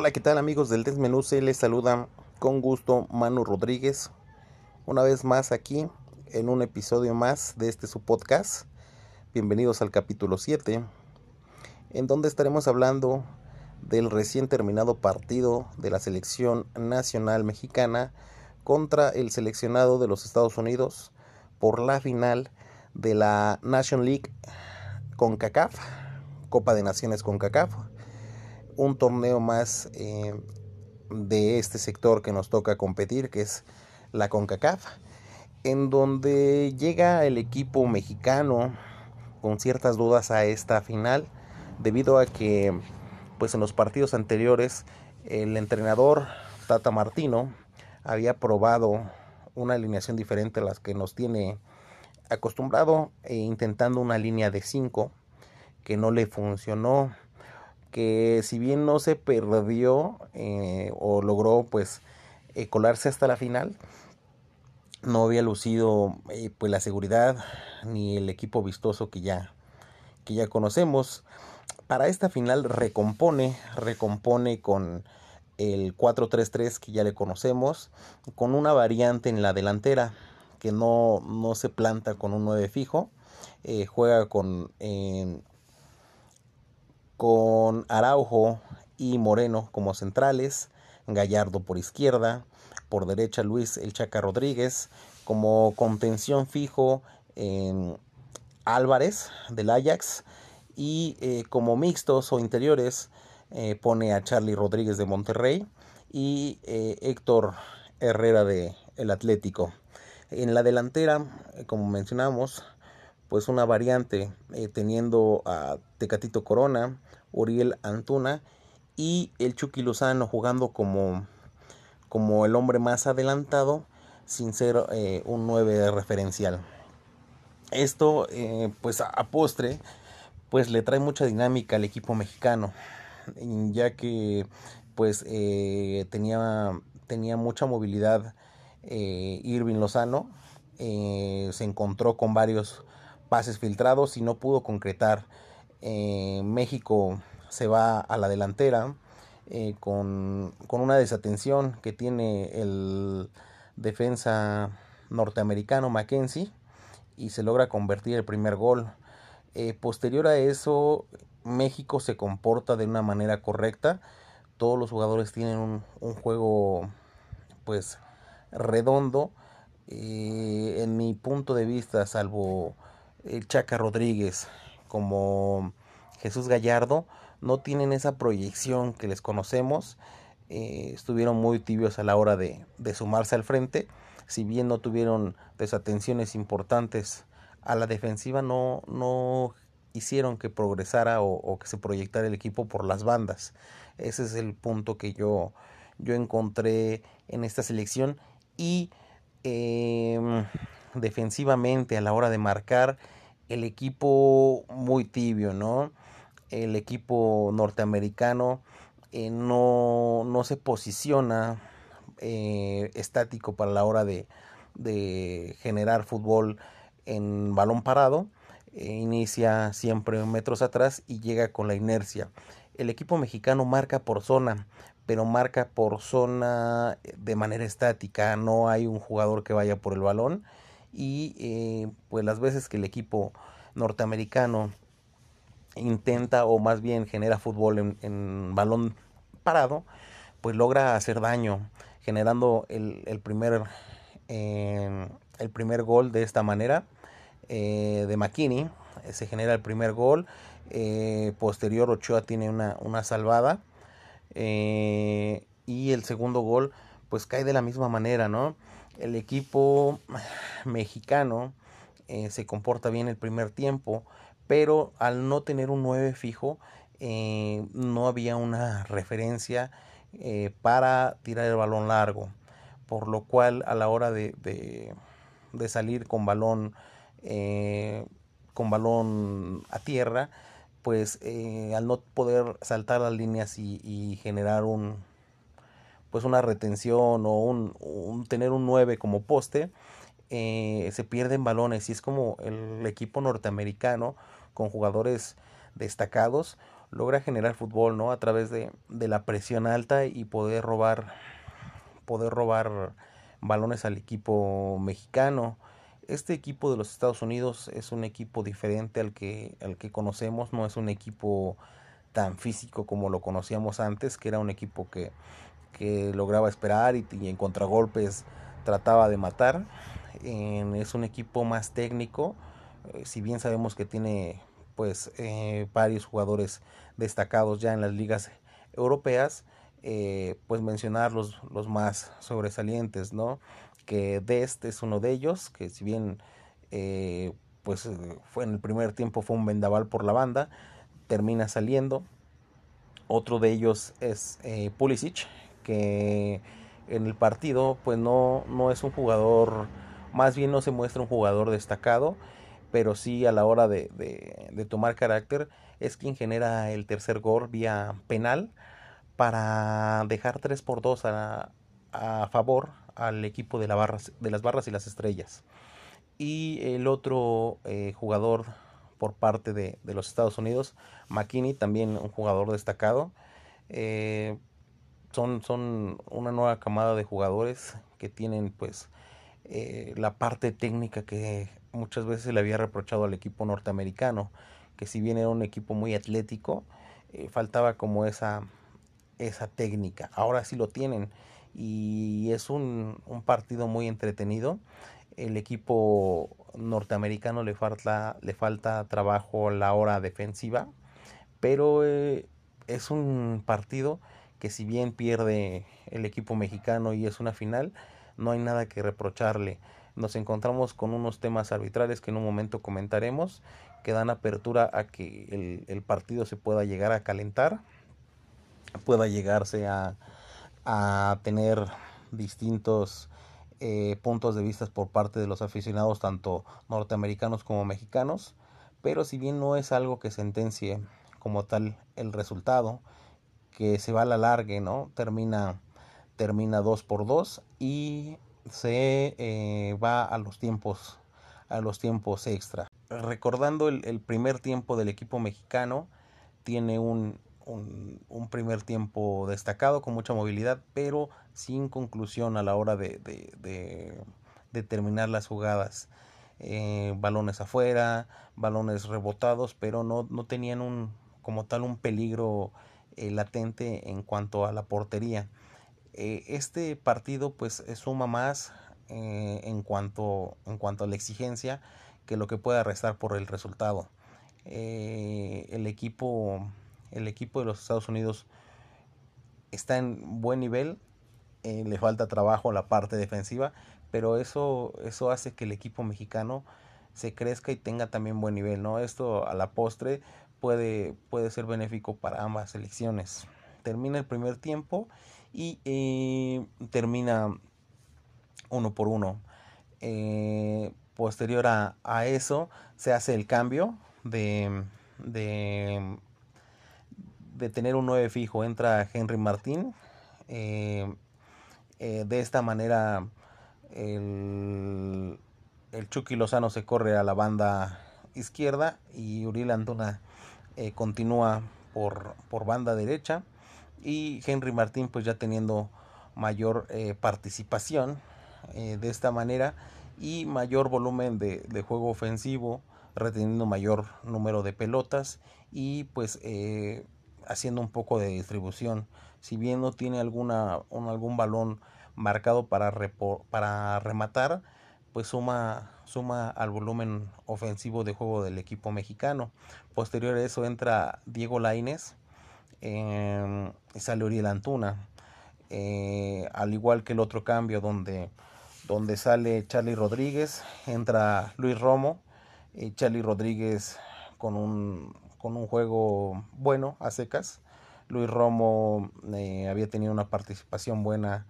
Hola, ¿qué tal amigos del Desmenú? Se les saluda con gusto Manu Rodríguez. Una vez más aquí en un episodio más de este su podcast. Bienvenidos al capítulo 7, en donde estaremos hablando del recién terminado partido de la selección nacional mexicana contra el seleccionado de los Estados Unidos por la final de la Nation League con CACAF, Copa de Naciones con CACAF un torneo más eh, de este sector que nos toca competir, que es la CONCACAF, en donde llega el equipo mexicano con ciertas dudas a esta final, debido a que pues en los partidos anteriores el entrenador Tata Martino había probado una alineación diferente a las que nos tiene acostumbrado e intentando una línea de 5 que no le funcionó que si bien no se perdió eh, o logró pues eh, colarse hasta la final, no había lucido eh, pues la seguridad ni el equipo vistoso que ya, que ya conocemos. Para esta final recompone, recompone con el 4-3-3 que ya le conocemos, con una variante en la delantera que no, no se planta con un 9 fijo, juega con con Araujo y Moreno como centrales, Gallardo por izquierda, por derecha Luis El Chaca Rodríguez, como contención fijo Álvarez del Ajax y eh, como mixtos o interiores eh, pone a Charlie Rodríguez de Monterrey y eh, Héctor Herrera de El Atlético. En la delantera, como mencionamos, pues una variante teniendo a Tecatito Corona, Uriel Antuna y el Chucky Lozano jugando como, como el hombre más adelantado sin ser eh, un 9 referencial. Esto eh, pues a, postre pues le trae mucha dinámica al equipo mexicano ya que pues eh, tenía, tenía mucha movilidad Irving Lozano se encontró con varios pases filtrados y no pudo concretar eh, México se va a la delantera eh, con, una desatención que tiene el defensa norteamericano Mackenzie y se logra convertir el primer gol. Eh, posterior a eso, México se comporta de una manera correcta. Todos los jugadores tienen un juego pues redondo. en mi punto de vista, salvo el Chaca Rodríguez, como Jesús Gallardo no tienen esa proyección que les conocemos. Eh, estuvieron muy tibios a la hora de, sumarse al frente. Si bien no tuvieron desatenciones importantes a la defensiva, no, no hicieron que progresara o, que se proyectara el equipo por las bandas. Ese es el punto que yo, yo encontré en esta selección. Y em, defensivamente a la hora de marcar el equipo muy tibio, ¿no? El equipo norteamericano eh, no, no, se posiciona eh, estático para la hora de, de generar fútbol en balón parado. Eh, inicia siempre metros atrás y llega con la inercia. El equipo mexicano marca por zona, pero marca por zona de manera estática. No hay un jugador que vaya por el balón y eh, pues las veces que el equipo norteamericano intenta o más bien genera fútbol en, balón parado, pues logra hacer daño, generando el, primer, eh, el primer gol de esta manera eh, de McKinney. Se genera el primer gol. posterior Ochoa tiene una, una salvada. y el segundo gol pues cae de la misma manera, ¿no? El equipo mexicano eh, se comporta bien el primer tiempo, pero al no tener un 9 fijo, eh, no había una referencia eh, para tirar el balón largo, por lo cual a la hora de, de, salir con balón, con balón a tierra, pues al no poder saltar las líneas y generar un, pues una retención o un, tener un 9 como poste, eh, se pierden balones y es como el equipo norteamericano con jugadores destacados logra generar fútbol, ¿no? A través de, de la presión alta y poder robar, poder robar balones al equipo mexicano. Este equipo de los Estados Unidos es un equipo diferente al que, al que conocemos, no es un equipo tan físico como lo conocíamos antes, que era un equipo que, que lograba esperar y, en contragolpes trataba de matar. es un equipo más técnico, eh, si bien sabemos que tiene pues eh, varios jugadores destacados ya en las ligas europeas, eh, pues mencionar los, los, más sobresalientes, ¿no? Que Dest es uno de ellos, que si bien pues fue en el primer tiempo fue un vendaval por la banda, termina saliendo. Otro de ellos es Pulisic, que en el partido, pues no, no es un jugador, más bien no se muestra un jugador destacado, pero sí a la hora de, de, tomar carácter es quien genera el tercer gol vía penal para dejar 3 por 2 a, a favor al equipo de, la barras, de las barras y las estrellas. Y el otro eh, jugador por parte de, de, los Estados Unidos, McKinney, también un jugador destacado. Eh, son, son una nueva camada de jugadores que tienen pues eh, la parte técnica que muchas veces le había reprochado al equipo norteamericano, que si bien era un equipo muy atlético, eh, faltaba como esa, esa técnica. Ahora sí lo tienen y es un, un partido muy entretenido. El equipo norteamericano le falta, le falta trabajo a la hora defensiva, pero eh, es un partido que si bien pierde el equipo mexicano y es una final, no hay nada que reprocharle. Nos encontramos con unos temas arbitrales que en un momento comentaremos, que dan apertura a que el, partido se pueda llegar a calentar, pueda llegarse a, a tener distintos eh, puntos de vista por parte de los aficionados, tanto norteamericanos como mexicanos, pero si bien no es algo que sentencie como tal el resultado, que se va a la largue, ¿no? Termina, termina 2 por 2 y se eh, va a los tiempos a los tiempos extra. Recordando el, primer tiempo del equipo mexicano, tiene un, un, primer tiempo destacado con mucha movilidad, pero sin conclusión a la hora de, de, terminar las jugadas. Eh, balones afuera, balones rebotados, pero no, no tenían un, como tal un peligro eh, latente en cuanto a la portería. Eh, este partido pues suma más eh, en, cuanto, en cuanto a la exigencia que lo que pueda restar por el resultado. el, equipo, el equipo de los Estados Unidos está en buen nivel, le falta trabajo a la parte defensiva, pero eso, eso hace que el equipo mexicano se crezca y tenga también buen nivel, ¿no? Esto a la postre puede, puede ser benéfico para ambas selecciones. Termina el primer tiempo y eh, termina uno por uno. Eh, posterior a, eso se hace el cambio de, de, de tener un 9 fijo. Entra Henry Martín. Eh, de esta manera el, el Chucky Lozano se corre a la banda izquierda y Uriel Antuna eh, continúa por, por, banda derecha. Y Henry Martín pues ya teniendo mayor eh, participación eh, de esta manera y mayor volumen de, juego ofensivo reteniendo mayor número de pelotas y pues haciendo un poco de distribución. Si bien no tiene alguna algún balón marcado para, para rematar pues suma, suma al volumen ofensivo de juego del equipo mexicano. Posterior a eso entra Diego Laines eh, y sale Uriel Antuna. Eh, al igual que el otro cambio donde, donde sale Charlie Rodríguez, entra Luis Romo. y Charlie Rodríguez con un, con un juego bueno a secas. Luis Romo eh, había tenido una participación buena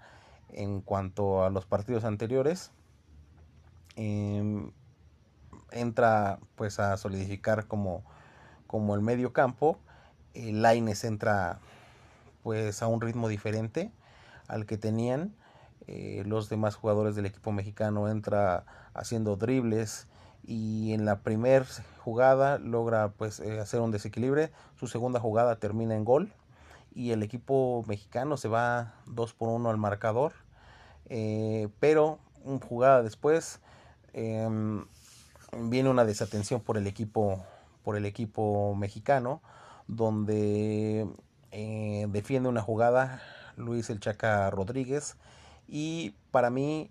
en cuanto a los partidos anteriores Em, entra pues a solidificar como, como el medio campo. Laines entra pues a un ritmo diferente al que tenían. Eh, los demás jugadores del equipo mexicano entra haciendo dribles y en la primera jugada logra pues eh, hacer un desequilibrio, su segunda jugada termina en gol y el equipo mexicano se va 2 por 1 al marcador, eh, pero una jugada después em, viene una desatención por el equipo por el equipo mexicano donde eh, defiende una jugada Luis El Chaca Rodríguez. Y para mí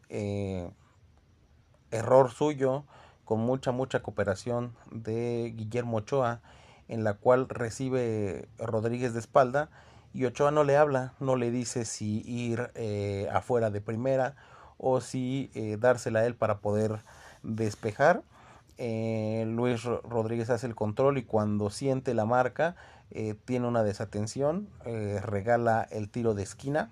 error suyo con mucha, mucha cooperación de Guillermo Ochoa, en la cual recibe Rodríguez de espalda y Ochoa no le habla, no le dice si ir eh, afuera de primera o si eh, dársela a él para poder despejar. Eh, Luis Rodríguez hace el control y cuando siente la marca tiene una desatención, regala el tiro de esquina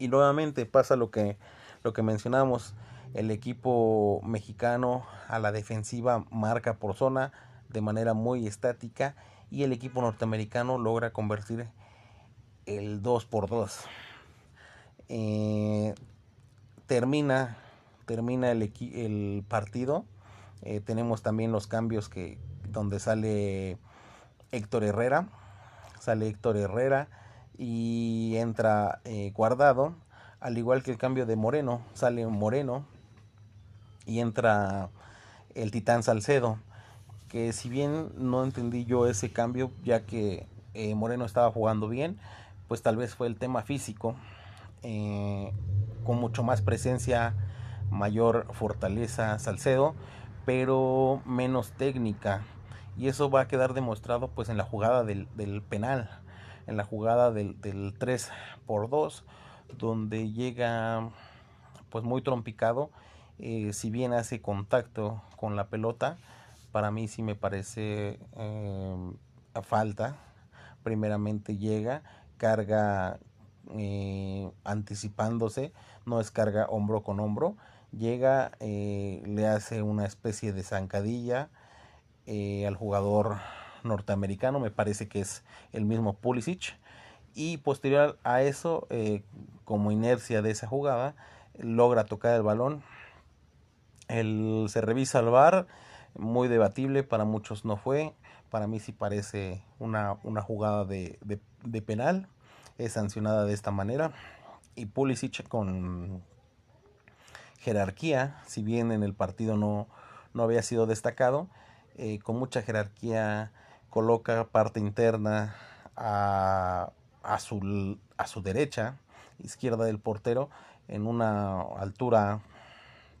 y nuevamente pasa lo que, lo que mencionamos el equipo mexicano a la defensiva marca por zona de manera muy estática y el equipo norteamericano logra convertir el 2 por 2. Eh, termina termina el, el partido. Eh, tenemos también los cambios que donde sale Héctor Herrera. Sale Héctor Herrera y entra eh, Guardado. Al igual que el cambio de Moreno, sale Moreno y entra el Titán Salcedo, que si bien no entendí yo ese cambio, ya que eh, Moreno estaba jugando bien, pues tal vez fue el tema físico, con mucho más presencia, mayor fortaleza Salcedo, pero menos técnica. Y eso va a quedar demostrado pues en la jugada del, penal, en la jugada del, del 3 por 2 donde llega pues muy trompicado eh, si bien hace contacto con la pelota, para mí sí me parece eh, falta. Primeramente llega, carga eh, anticipándose, no es carga hombro con hombro. Llega, le hace una especie de zancadilla al jugador norteamericano, me parece que es el mismo Pulisic. Y posterior a eso, como inercia de esa jugada, logra tocar el balón el, se revisa al bar, muy debatible, para muchos no fue, para mí sí parece una, una jugada de, de, penal, es sancionada de esta manera. Y Pulisic con jerarquía, si bien en el partido no, no había sido destacado, eh, con mucha jerarquía coloca parte interna a, a, su, a su derecha, izquierda del portero, en una altura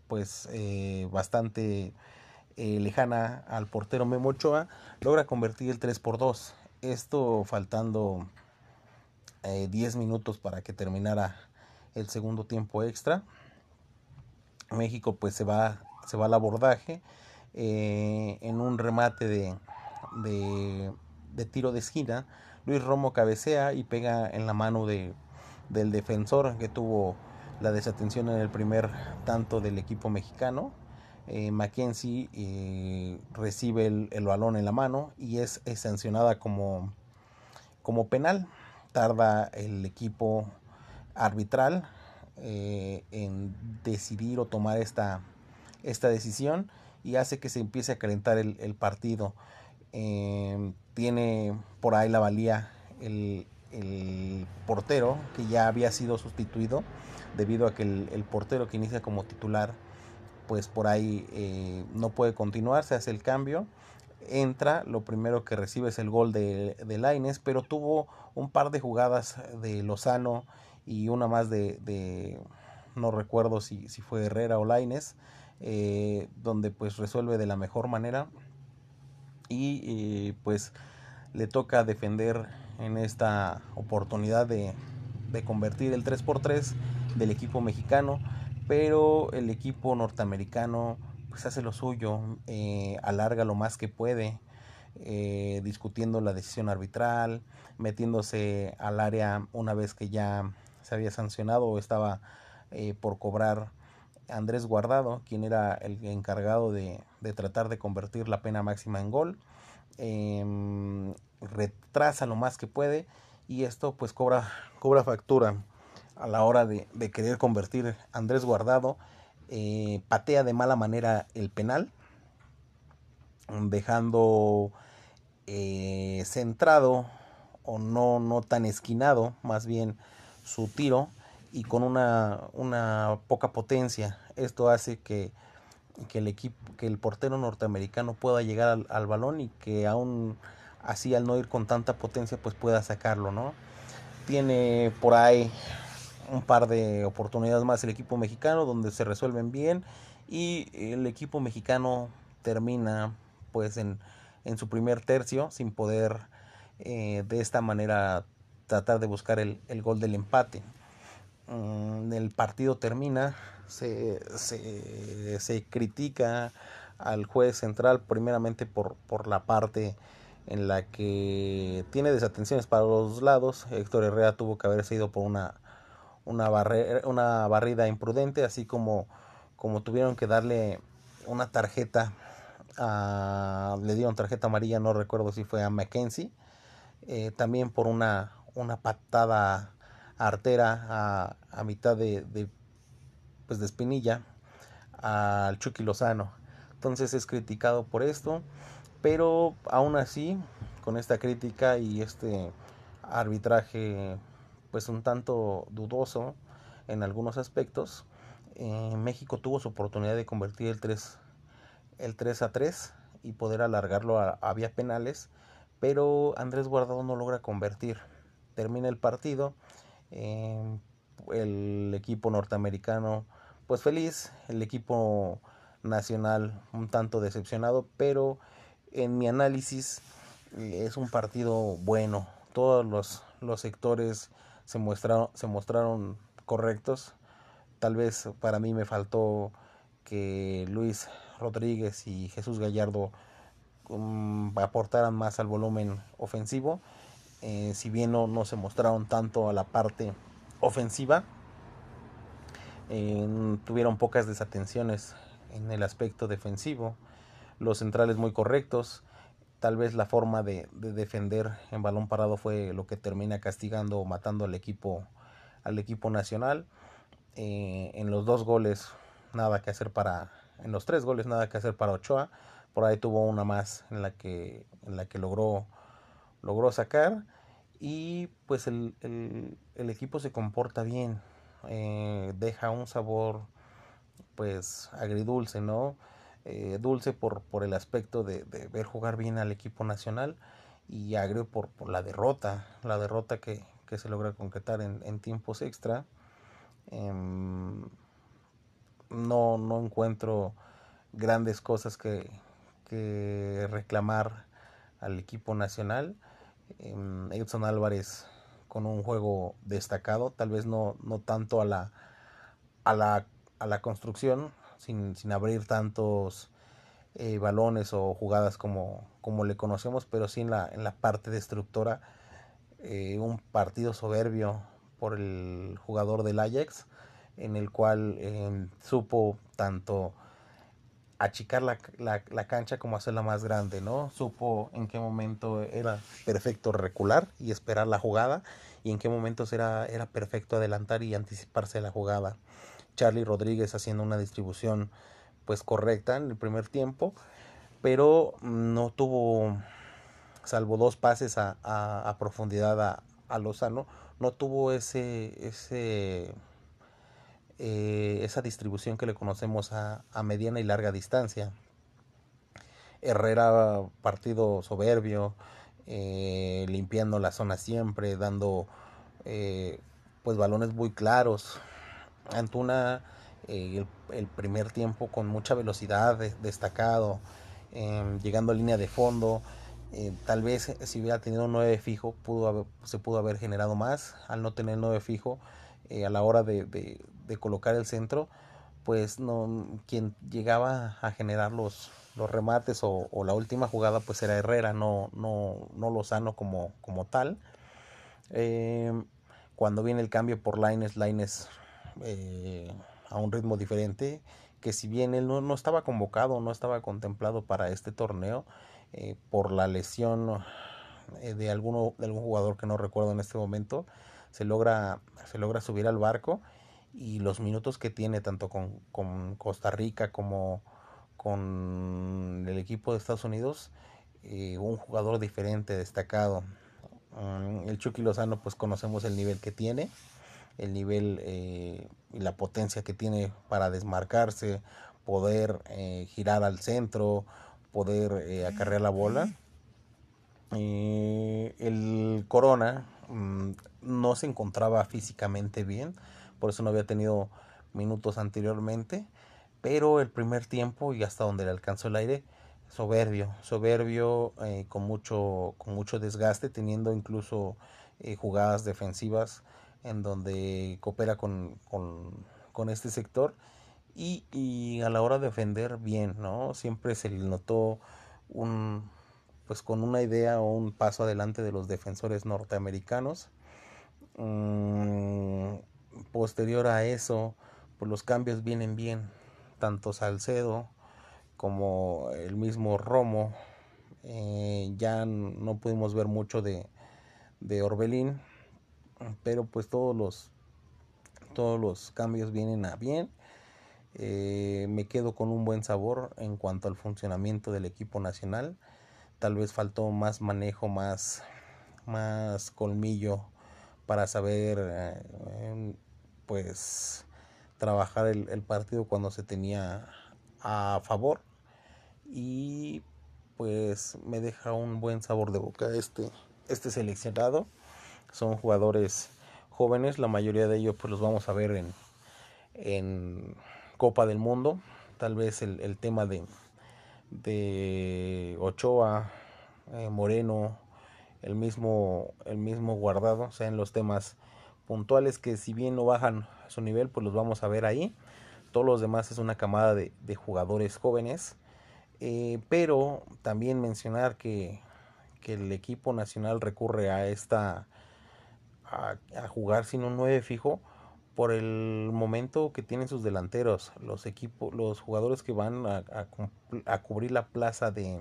pues eh, bastante eh, lejana al portero Memo Ochoa, logra convertir el 3 por 2. Esto faltando 10 eh, minutos para que terminara el segundo tiempo extra. México pues se va, se va al abordaje en un remate de, de, tiro de esquina. Luis Romo cabecea y pega en la mano de, del defensor que tuvo la desatención en el primer tanto del equipo mexicano. Eh, Mackenzie eh, recibe el, balón en la mano y es, sancionada como, como penal. Tarda el equipo arbitral eh, en decidir o tomar esta, esta decisión y hace que se empiece a calentar el, partido. tiene por ahí la valía el, el portero que ya había sido sustituido debido a que el, portero que inicia como titular pues por ahí eh, no puede continuar, se hace el cambio, entra, lo primero que recibe es el gol de, de Laines, pero tuvo un par de jugadas de Lozano y una más de, no recuerdo si, si, fue Herrera o Laines, eh, donde pues resuelve de la mejor manera. Y eh, pues le toca defender en esta oportunidad de, de convertir el 3x3 del equipo mexicano, pero el equipo norteamericano pues hace lo suyo, eh, alarga lo más que puede, eh, discutiendo la decisión arbitral, metiéndose al área una vez que ya se había sancionado o estaba eh, por cobrar Andrés Guardado, quien era el encargado de, de tratar de convertir la pena máxima en gol. Em, retrasa lo más que puede y esto pues cobra, cobra factura a la hora de, querer convertir Andrés Guardado, eh, patea de mala manera el penal, dejando eh, centrado o no, no tan esquinado, más bien su tiro y con una, una poca potencia. Esto hace que, que, el equipo, que el portero norteamericano pueda llegar al, al, balón y que aún así al no ir con tanta potencia pues pueda sacarlo, ¿no? Tiene por ahí un par de oportunidades más el equipo mexicano donde se resuelven bien y el equipo mexicano termina pues en, en su primer tercio sin poder eh, de esta manera tratar de buscar el, el gol del empate. Mm, el partido termina, se, se, se, critica al juez central primeramente por, por la parte en la que tiene desatenciones para los lados. Héctor Herrera tuvo que haberse ido por una, una, barre, una barrida imprudente, así como, como tuvieron que darle una tarjeta, a, le dieron tarjeta amarilla, no recuerdo si fue a Mackenzie, eh, también por una, una patada artera a, a mitad de, de, pues de espinilla al Chucky Lozano. Entonces es criticado por esto, pero aún así, con esta crítica y este arbitraje pues un tanto dudoso en algunos aspectos, eh, México tuvo su oportunidad de convertir el 3, el 3 a 3 y poder alargarlo a, a vía penales, pero Andrés Guardado no logra convertir. Termina el partido, eh, el equipo norteamericano pues feliz, el equipo nacional un tanto decepcionado, pero en mi análisis eh, es un partido bueno. Todos los, los sectores se mostraron, se mostraron correctos. Tal vez para mí me faltó que Luis Rodríguez y Jesús Gallardo um, aportaran más al volumen ofensivo. Eh, si bien no, no, se mostraron tanto a la parte ofensiva, eh, tuvieron pocas desatenciones en el aspecto defensivo los centrales muy correctos. Tal vez la forma de, de, defender en balón parado fue lo que termina castigando o matando al equipo, al equipo nacional. Eh, en los dos goles, nada que hacer para. En los tres goles, nada que hacer para Ochoa. Por ahí tuvo una más en la que, en la que logró, logró sacar. Y pues el, el, el equipo se comporta bien. Eh, deja un sabor pues agridulce, ¿no? Eh, dulce por, por el aspecto de, de, ver jugar bien al equipo nacional y agrio por, por la derrota, la derrota que, que se logra concretar en, en tiempos extra. Eh, no, no encuentro grandes cosas que, que reclamar al equipo nacional. Eh, Edson Álvarez con un juego destacado, tal vez no, no tanto a la, a la, a la construcción, sin, sin abrir tantos eh, balones o jugadas como, como le conocemos, pero sí en la, en la parte destructora. Eh, un partido soberbio por el jugador del Ajax, en el cual eh, supo tanto achicar la, la, la, cancha como hacerla más grande, ¿no? Supo en qué momento era perfecto recular y esperar la jugada y en qué momentos era, era perfecto adelantar y anticiparse la jugada. Charlie Rodríguez haciendo una distribución pues correcta en el primer tiempo, pero no tuvo, salvo dos pases a, profundidad a, a, Lozano, no tuvo ese, ese eh, esa distribución que le conocemos a, a mediana y larga distancia. Herrera partido soberbio, eh, limpiando la zona siempre, dando eh, pues balones muy claros, Antuna eh, el, primer tiempo con mucha velocidad, de, destacado, eh, llegando a línea de fondo. Eh, tal vez si hubiera tenido un 9 fijo pudo haber, se pudo haber generado más. Al no tener 9 fijo, eh, a la hora de, colocar el centro, pues no quien llegaba a generar los, remates o, la última jugada pues era Herrera, no, no, no Lozano como, como tal. cuando viene el cambio por Lines, Lines eh, a un ritmo diferente, que si bien él no, no, estaba convocado, no estaba contemplado para este torneo, eh, por la lesión eh, de, alguno, de algún jugador que no recuerdo en este momento, se logra, se logra subir al barco y los minutos que tiene tanto con, con Costa Rica como con el equipo de Estados Unidos, eh, un jugador diferente, destacado. Mm, el Chucky Lozano, pues conocemos el nivel que tiene, el nivel eh, y la potencia que tiene para desmarcarse, poder eh, girar al centro, poder acarrear la bola. el Corona mm, no se encontraba físicamente bien, por eso no había tenido minutos anteriormente pero el primer tiempo y hasta donde le alcanzó el aire, soberbio, soberbio, eh, con, mucho, con mucho desgaste, teniendo incluso eh, jugadas defensivas en donde coopera con, con, este sector y, a la hora de defender bien, ¿no? Siempre se le notó un pues con una idea o un paso adelante de los defensores norteamericanos. Mm, posterior a eso, pues los cambios vienen bien, tanto Salcedo como el mismo Romo. Eh, ya no pudimos ver mucho de, de Orbelín, pero pues todos los, todos los cambios vienen a bien. Eh, me quedo con un buen sabor en cuanto al funcionamiento del equipo nacional. Tal vez faltó más manejo, más, más colmillo para saber eh, pues trabajar el, partido cuando se tenía a favor y pues me deja un buen sabor de boca este, este seleccionado. Son jugadores jóvenes, la mayoría de ellos pues los vamos a ver en, en Copa del Mundo. Tal vez el, tema de, de Ochoa, eh, Moreno, el mismo, el mismo guardado, sean los temas puntuales que si bien no bajan su nivel, pues los vamos a ver ahí. Todos los demás es una camada de, jugadores jóvenes. Eh, pero también mencionar que, el equipo nacional recurre a esta a, jugar sin un 9 fijo por el momento que tienen sus delanteros los equipos los jugadores que van a, cubrir la plaza de,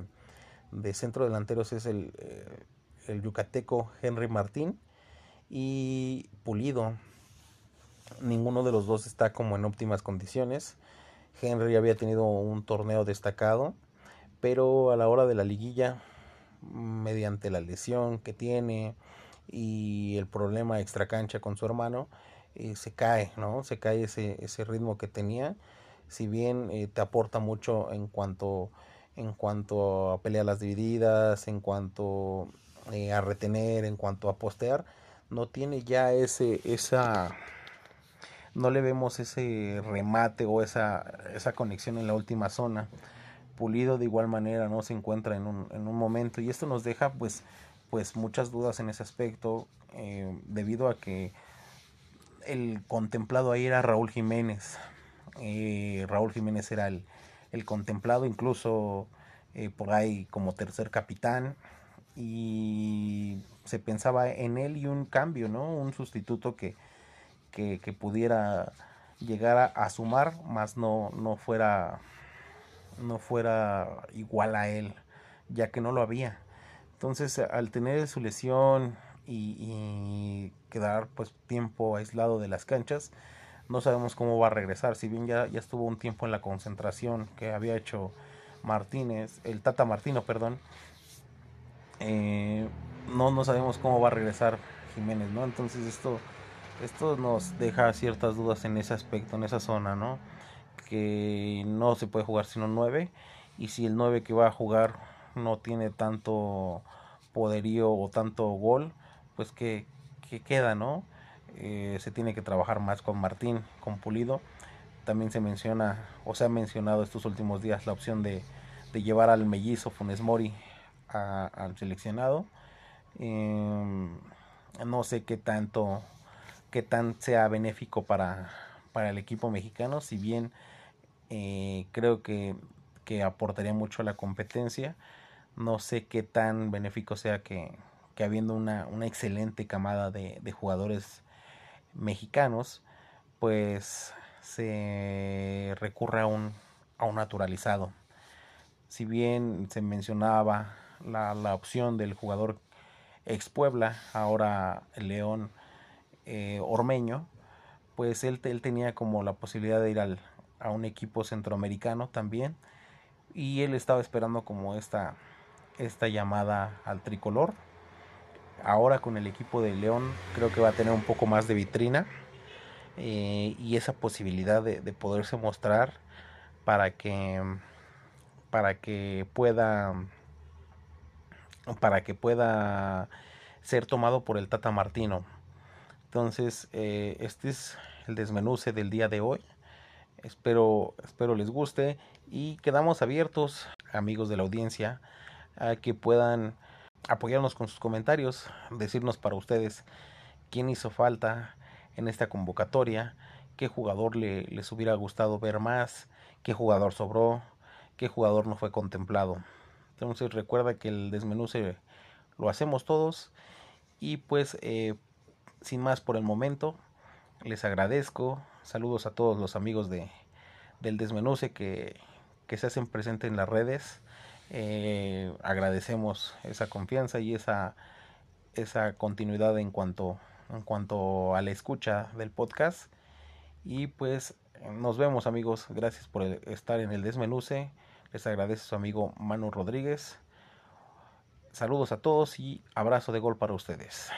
centro delanteros es el, eh, el yucateco Henry Martín y Pulido. Ninguno de los dos está como en óptimas condiciones. Henry había tenido un torneo destacado, pero a la hora de la liguilla, mediante la lesión que tiene y el problema extracancha con su hermano, eh, se cae, ¿no? Se cae ese, ese ritmo que tenía. Si bien eh, te aporta mucho en cuanto, en cuanto a pelear las divididas, en cuanto eh, a retener, en cuanto a postear, no tiene ya ese, esa, no le vemos ese remate o esa, esa conexión en la última zona. Pulido de igual manera no se encuentra en un, en un momento y esto nos deja pues, pues muchas dudas en ese aspecto eh, debido a que el contemplado ahí era Raúl Jiménez. Eh, Raúl Jiménez era el, el contemplado incluso eh, por ahí como tercer capitán y se pensaba en él y un cambio, ¿no? Un sustituto que, que, pudiera llegar a, sumar, más no, no fuera no fuera igual a él, ya que no lo había. Entonces, al tener su lesión y, quedar pues tiempo aislado de las canchas, no sabemos cómo va a regresar. Si bien ya, ya estuvo un tiempo en la concentración que había hecho Martínez, el Tata Martino, perdón, eh, no, no sabemos cómo va a regresar Jiménez, ¿no? Entonces esto, esto nos deja ciertas dudas en ese aspecto, en esa zona, ¿no? Que no se puede jugar sino 9 y si el 9 que va a jugar no tiene tanto poderío o tanto gol, pues que, queda, ¿no? Eh, se tiene que trabajar más con Martín, con Pulido. También se menciona, o se ha mencionado estos últimos días la opción de, de llevar al mellizo Funes Mori al seleccionado. Em, no sé qué tanto, qué tan sea benéfico para, para el equipo mexicano, si bien eh, creo que, que, aportaría mucho a la competencia. No sé qué tan benéfico sea que, que habiendo una, una, excelente camada de, de jugadores mexicanos, pues se recurre a un, a un naturalizado. Si bien se mencionaba la, la opción del jugador ex Puebla, ahora León eh, Ormeño, pues él, él, tenía como la posibilidad de ir al, a un equipo centroamericano también, y él estaba esperando como esta, esta llamada al tricolor. Ahora con el equipo de León creo que va a tener un poco más de vitrina eh, y esa posibilidad de, de, poderse mostrar para que para que pueda para que pueda ser tomado por el Tata Martino. Entonces, eh, este es el desmenuce del día de hoy. Espero, espero les guste y quedamos abiertos, amigos de la audiencia, a que puedan apoyarnos con sus comentarios, decirnos para ustedes quién hizo falta en esta convocatoria, qué jugador le, les hubiera gustado ver más, qué jugador sobró, qué jugador no fue contemplado. Entonces recuerda que el desmenuce lo hacemos todos y pues eh, sin más por el momento les agradezco saludos a todos los amigos de del desmenuce que, que se hacen presentes en las redes eh, agradecemos esa confianza y esa esa continuidad en cuanto en cuanto a la escucha del podcast y pues nos vemos amigos gracias por estar en el desmenuce les agradece su amigo Manu Rodríguez. Saludos a todos y abrazo de gol para ustedes.